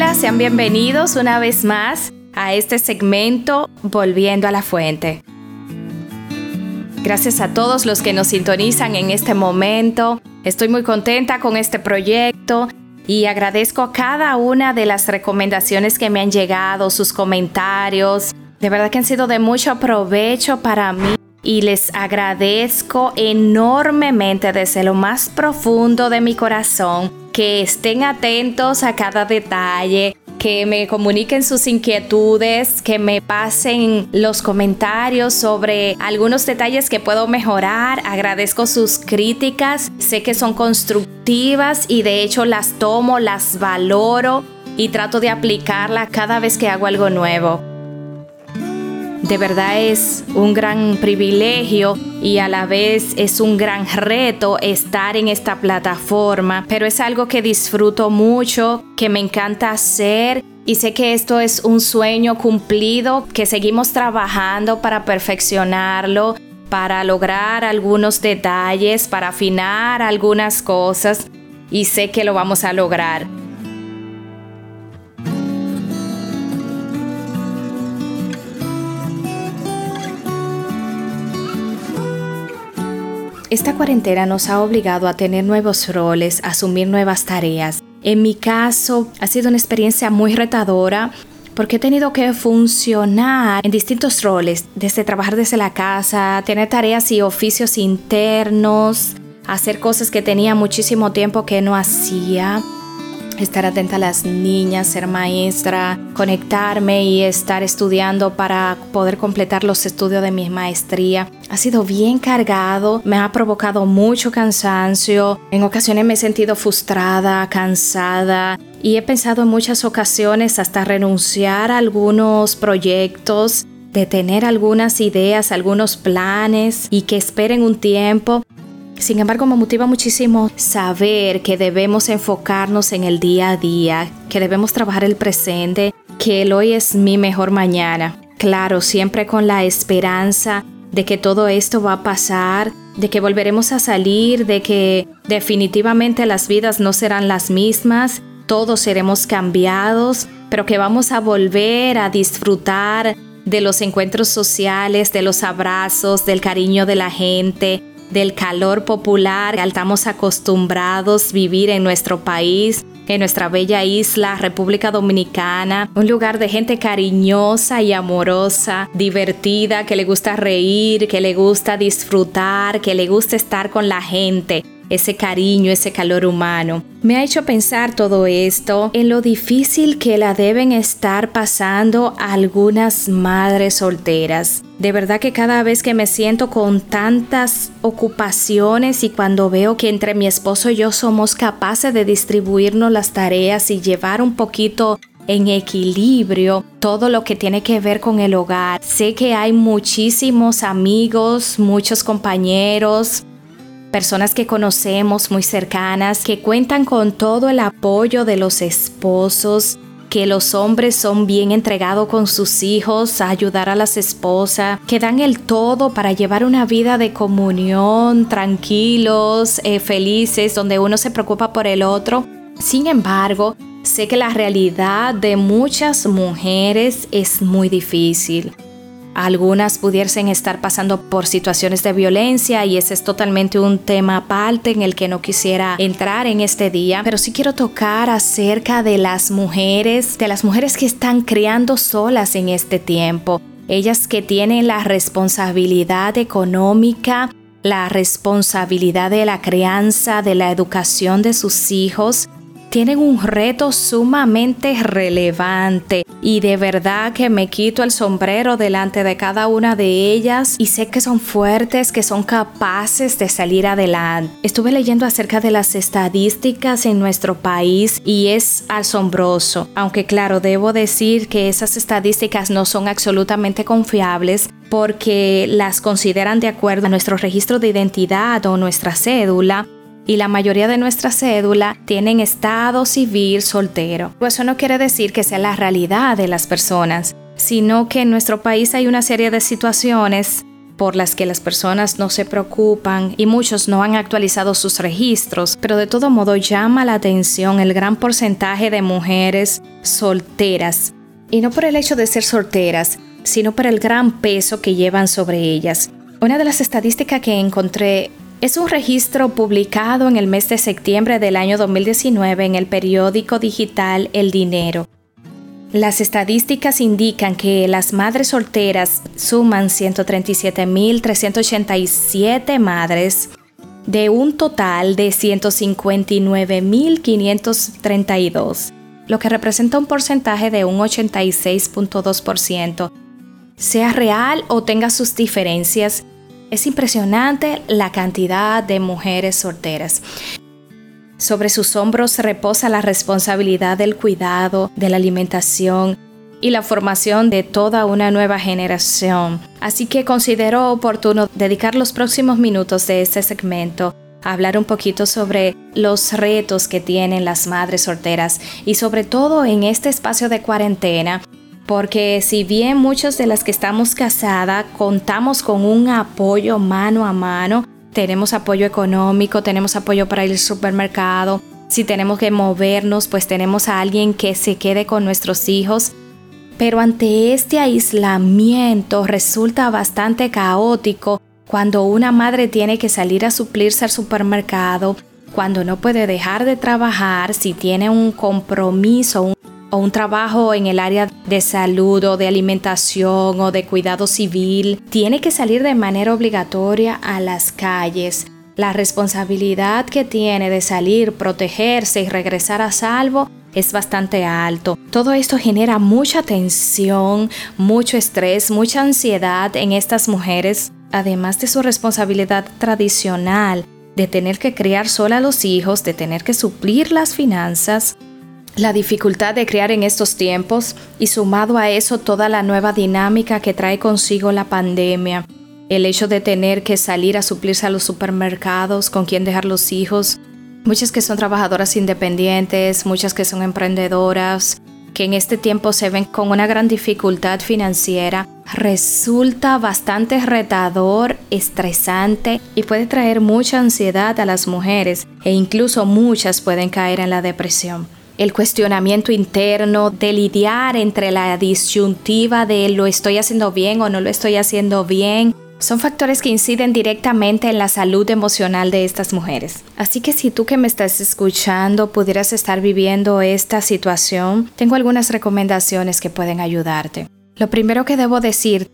Hola, sean bienvenidos una vez más a este segmento Volviendo a la Fuente. Gracias a todos los que nos sintonizan en este momento. Estoy muy contenta con este proyecto y agradezco cada una de las recomendaciones que me han llegado, sus comentarios. De verdad que han sido de mucho provecho para mí y les agradezco enormemente desde lo más profundo de mi corazón que estén atentos a cada detalle, que me comuniquen sus inquietudes, que me pasen los comentarios sobre algunos detalles que puedo mejorar. Agradezco sus críticas, sé que son constructivas y de hecho las tomo, las valoro y trato de aplicarla cada vez que hago algo nuevo. De verdad es un gran privilegio y a la vez es un gran reto estar en esta plataforma, pero es algo que disfruto mucho, que me encanta hacer y sé que esto es un sueño cumplido, que seguimos trabajando para perfeccionarlo, para lograr algunos detalles, para afinar algunas cosas y sé que lo vamos a lograr. Esta cuarentena nos ha obligado a tener nuevos roles, a asumir nuevas tareas. En mi caso, ha sido una experiencia muy retadora porque he tenido que funcionar en distintos roles, desde trabajar desde la casa, tener tareas y oficios internos, hacer cosas que tenía muchísimo tiempo que no hacía estar atenta a las niñas, ser maestra, conectarme y estar estudiando para poder completar los estudios de mi maestría. Ha sido bien cargado, me ha provocado mucho cansancio, en ocasiones me he sentido frustrada, cansada y he pensado en muchas ocasiones hasta renunciar a algunos proyectos de tener algunas ideas, algunos planes y que esperen un tiempo sin embargo, me motiva muchísimo saber que debemos enfocarnos en el día a día, que debemos trabajar el presente, que el hoy es mi mejor mañana. Claro, siempre con la esperanza de que todo esto va a pasar, de que volveremos a salir, de que definitivamente las vidas no serán las mismas, todos seremos cambiados, pero que vamos a volver a disfrutar de los encuentros sociales, de los abrazos, del cariño de la gente, del calor popular al estamos acostumbrados vivir en nuestro país, en nuestra bella isla, República Dominicana, un lugar de gente cariñosa y amorosa, divertida, que le gusta reír, que le gusta disfrutar, que le gusta estar con la gente ese cariño, ese calor humano. Me ha hecho pensar todo esto en lo difícil que la deben estar pasando algunas madres solteras. De verdad que cada vez que me siento con tantas ocupaciones y cuando veo que entre mi esposo y yo somos capaces de distribuirnos las tareas y llevar un poquito en equilibrio todo lo que tiene que ver con el hogar. Sé que hay muchísimos amigos, muchos compañeros, personas que conocemos muy cercanas, que cuentan con todo el apoyo de los esposos, que los hombres son bien entregados con sus hijos a ayudar a las esposas, que dan el todo para llevar una vida de comunión, tranquilos, eh, felices, donde uno se preocupa por el otro. Sin embargo, sé que la realidad de muchas mujeres es muy difícil. Algunas pudiesen estar pasando por situaciones de violencia y ese es totalmente un tema aparte en el que no quisiera entrar en este día, pero sí quiero tocar acerca de las mujeres, de las mujeres que están criando solas en este tiempo. Ellas que tienen la responsabilidad económica, la responsabilidad de la crianza, de la educación de sus hijos, tienen un reto sumamente relevante y de verdad que me quito el sombrero delante de cada una de ellas y sé que son fuertes, que son capaces de salir adelante. Estuve leyendo acerca de las estadísticas en nuestro país y es asombroso, aunque claro, debo decir que esas estadísticas no son absolutamente confiables porque las consideran de acuerdo a nuestro registro de identidad o nuestra cédula y la mayoría de nuestra cédula tienen estado civil soltero. Pues eso no quiere decir que sea la realidad de las personas, sino que en nuestro país hay una serie de situaciones por las que las personas no se preocupan y muchos no han actualizado sus registros, pero de todo modo llama la atención el gran porcentaje de mujeres solteras. Y no por el hecho de ser solteras, sino por el gran peso que llevan sobre ellas. Una de las estadísticas que encontré es un registro publicado en el mes de septiembre del año 2019 en el periódico digital El Dinero. Las estadísticas indican que las madres solteras suman 137.387 madres de un total de 159.532, lo que representa un porcentaje de un 86.2%. Sea real o tenga sus diferencias, es impresionante la cantidad de mujeres solteras. Sobre sus hombros reposa la responsabilidad del cuidado, de la alimentación y la formación de toda una nueva generación. Así que considero oportuno dedicar los próximos minutos de este segmento a hablar un poquito sobre los retos que tienen las madres solteras y sobre todo en este espacio de cuarentena porque si bien muchos de las que estamos casadas contamos con un apoyo mano a mano, tenemos apoyo económico, tenemos apoyo para ir al supermercado, si tenemos que movernos, pues tenemos a alguien que se quede con nuestros hijos. Pero ante este aislamiento resulta bastante caótico cuando una madre tiene que salir a suplirse al supermercado, cuando no puede dejar de trabajar, si tiene un compromiso, un o un trabajo en el área de salud o de alimentación o de cuidado civil, tiene que salir de manera obligatoria a las calles. La responsabilidad que tiene de salir, protegerse y regresar a salvo es bastante alto. Todo esto genera mucha tensión, mucho estrés, mucha ansiedad en estas mujeres, además de su responsabilidad tradicional de tener que criar sola a los hijos, de tener que suplir las finanzas, la dificultad de criar en estos tiempos y sumado a eso toda la nueva dinámica que trae consigo la pandemia, el hecho de tener que salir a suplirse a los supermercados, con quién dejar los hijos, muchas que son trabajadoras independientes, muchas que son emprendedoras, que en este tiempo se ven con una gran dificultad financiera, resulta bastante retador, estresante y puede traer mucha ansiedad a las mujeres e incluso muchas pueden caer en la depresión el cuestionamiento interno, de lidiar entre la disyuntiva de lo estoy haciendo bien o no lo estoy haciendo bien, son factores que inciden directamente en la salud emocional de estas mujeres. Así que si tú que me estás escuchando pudieras estar viviendo esta situación, tengo algunas recomendaciones que pueden ayudarte. Lo primero que debo decir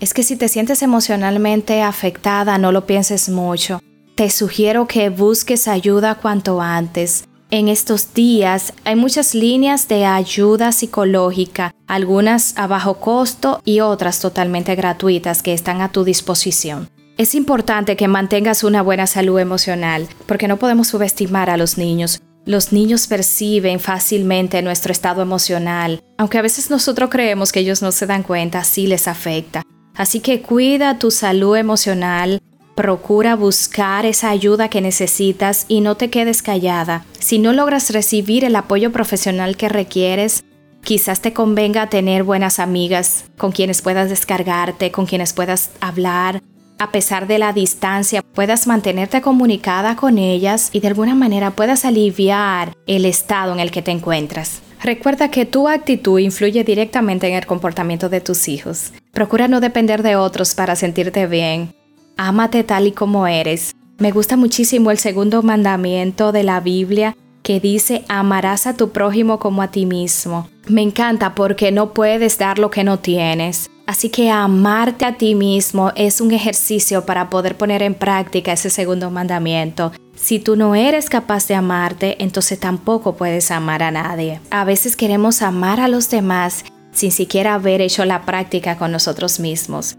es que si te sientes emocionalmente afectada, no lo pienses mucho. Te sugiero que busques ayuda cuanto antes en estos días hay muchas líneas de ayuda psicológica, algunas a bajo costo y otras totalmente gratuitas que están a tu disposición. Es importante que mantengas una buena salud emocional porque no podemos subestimar a los niños. Los niños perciben fácilmente nuestro estado emocional, aunque a veces nosotros creemos que ellos no se dan cuenta, sí les afecta. Así que cuida tu salud emocional, Procura buscar esa ayuda que necesitas y no te quedes callada. Si no logras recibir el apoyo profesional que requieres, quizás te convenga tener buenas amigas con quienes puedas descargarte, con quienes puedas hablar. A pesar de la distancia, puedas mantenerte comunicada con ellas y de alguna manera puedas aliviar el estado en el que te encuentras. Recuerda que tu actitud influye directamente en el comportamiento de tus hijos. Procura no depender de otros para sentirte bien. Ámate tal y como eres. Me gusta muchísimo el segundo mandamiento de la Biblia que dice amarás a tu prójimo como a ti mismo. Me encanta porque no puedes dar lo que no tienes. Así que amarte a ti mismo es un ejercicio para poder poner en práctica ese segundo mandamiento. Si tú no eres capaz de amarte, entonces tampoco puedes amar a nadie. A veces queremos amar a los demás sin siquiera haber hecho la práctica con nosotros mismos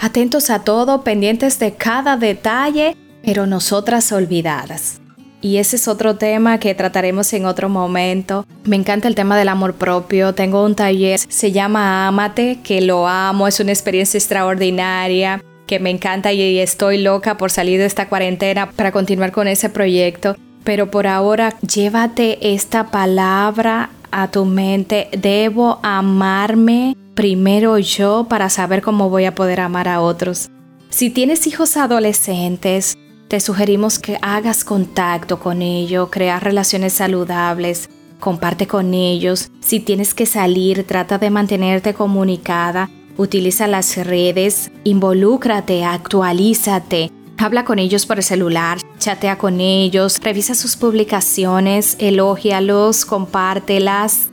atentos a todo, pendientes de cada detalle, pero nosotras olvidadas. Y ese es otro tema que trataremos en otro momento. Me encanta el tema del amor propio. Tengo un taller, se llama Amate, que lo amo, es una experiencia extraordinaria, que me encanta y estoy loca por salir de esta cuarentena para continuar con ese proyecto. Pero por ahora, llévate esta palabra a tu mente. Debo amarme primero yo para saber cómo voy a poder amar a otros. Si tienes hijos adolescentes, te sugerimos que hagas contacto con ellos, crear relaciones saludables, comparte con ellos. Si tienes que salir, trata de mantenerte comunicada, utiliza las redes, involúcrate, actualízate. Habla con ellos por el celular, chatea con ellos, revisa sus publicaciones, elógialos, compártelas.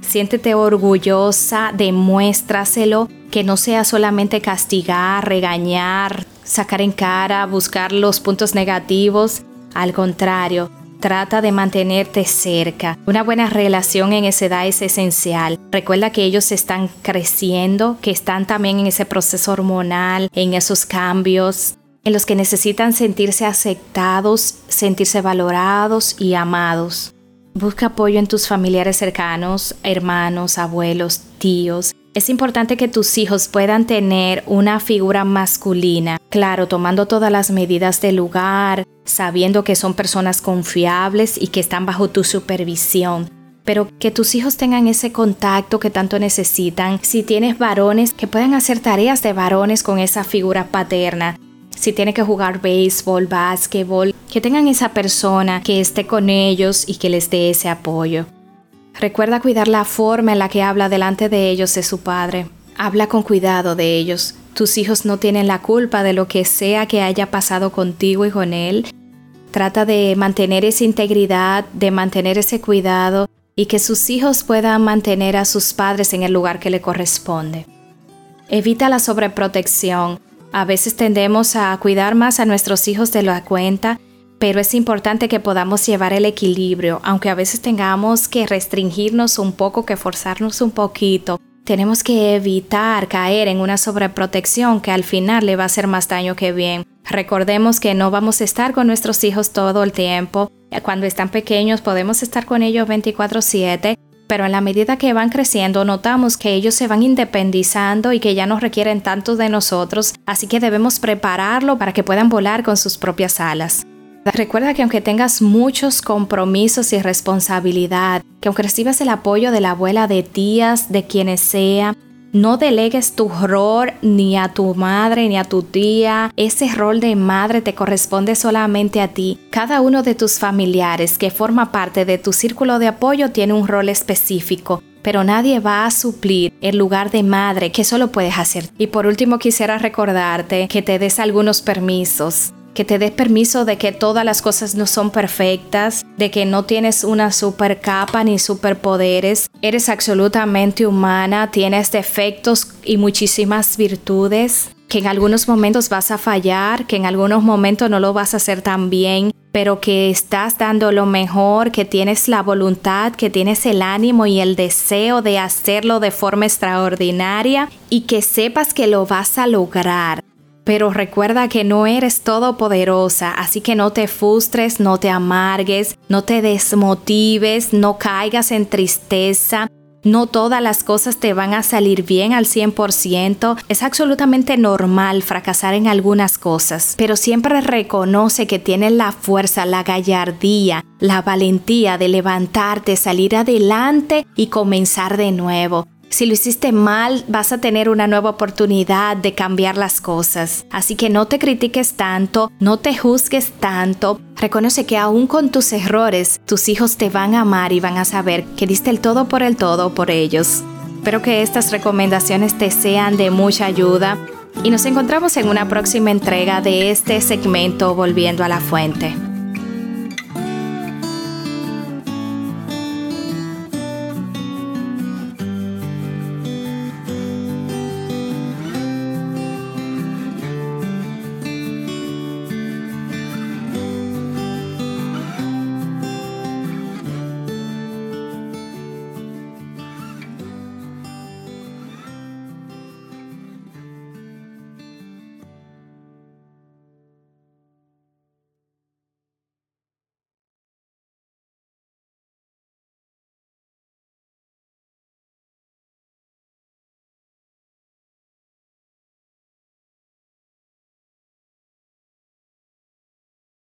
Siéntete orgullosa, demuéstraselo, que no sea solamente castigar, regañar, sacar en cara, buscar los puntos negativos. Al contrario, trata de mantenerte cerca. Una buena relación en esa edad es esencial. Recuerda que ellos están creciendo, que están también en ese proceso hormonal, en esos cambios, en los que necesitan sentirse aceptados, sentirse valorados y amados. Busca apoyo en tus familiares cercanos, hermanos, abuelos, tíos. Es importante que tus hijos puedan tener una figura masculina, claro, tomando todas las medidas del lugar, sabiendo que son personas confiables y que están bajo tu supervisión. Pero que tus hijos tengan ese contacto que tanto necesitan. Si tienes varones, que puedan hacer tareas de varones con esa figura paterna si tiene que jugar béisbol, básquetbol, que tengan esa persona que esté con ellos y que les dé ese apoyo. Recuerda cuidar la forma en la que habla delante de ellos de su padre. Habla con cuidado de ellos. Tus hijos no tienen la culpa de lo que sea que haya pasado contigo y con él. Trata de mantener esa integridad, de mantener ese cuidado y que sus hijos puedan mantener a sus padres en el lugar que le corresponde. Evita la sobreprotección. A veces tendemos a cuidar más a nuestros hijos de la cuenta, pero es importante que podamos llevar el equilibrio, aunque a veces tengamos que restringirnos un poco, que forzarnos un poquito. Tenemos que evitar caer en una sobreprotección que al final le va a hacer más daño que bien. Recordemos que no vamos a estar con nuestros hijos todo el tiempo. Cuando están pequeños podemos estar con ellos 24/7 pero en la medida que van creciendo notamos que ellos se van independizando y que ya no requieren tanto de nosotros, así que debemos prepararlo para que puedan volar con sus propias alas. Recuerda que aunque tengas muchos compromisos y responsabilidad, que aunque recibas el apoyo de la abuela, de tías, de quienes sea, no delegues tu rol ni a tu madre ni a tu tía. Ese rol de madre te corresponde solamente a ti. Cada uno de tus familiares que forma parte de tu círculo de apoyo tiene un rol específico pero nadie va a suplir el lugar de madre que solo puedes hacer. Y por último quisiera recordarte que te des algunos permisos que te des permiso de que todas las cosas no son perfectas, de que no tienes una super capa ni superpoderes, eres absolutamente humana, tienes defectos y muchísimas virtudes, que en algunos momentos vas a fallar, que en algunos momentos no lo vas a hacer tan bien, pero que estás dando lo mejor, que tienes la voluntad, que tienes el ánimo y el deseo de hacerlo de forma extraordinaria y que sepas que lo vas a lograr pero recuerda que no eres todopoderosa, así que no te frustres, no te amargues, no te desmotives, no caigas en tristeza. No todas las cosas te van a salir bien al 100%. Es absolutamente normal fracasar en algunas cosas, pero siempre reconoce que tienes la fuerza, la gallardía, la valentía de levantarte, salir adelante y comenzar de nuevo. Si lo hiciste mal, vas a tener una nueva oportunidad de cambiar las cosas. Así que no te critiques tanto, no te juzgues tanto. Reconoce que aún con tus errores, tus hijos te van a amar y van a saber que diste el todo por el todo por ellos. Espero que estas recomendaciones te sean de mucha ayuda y nos encontramos en una próxima entrega de este segmento Volviendo a la Fuente.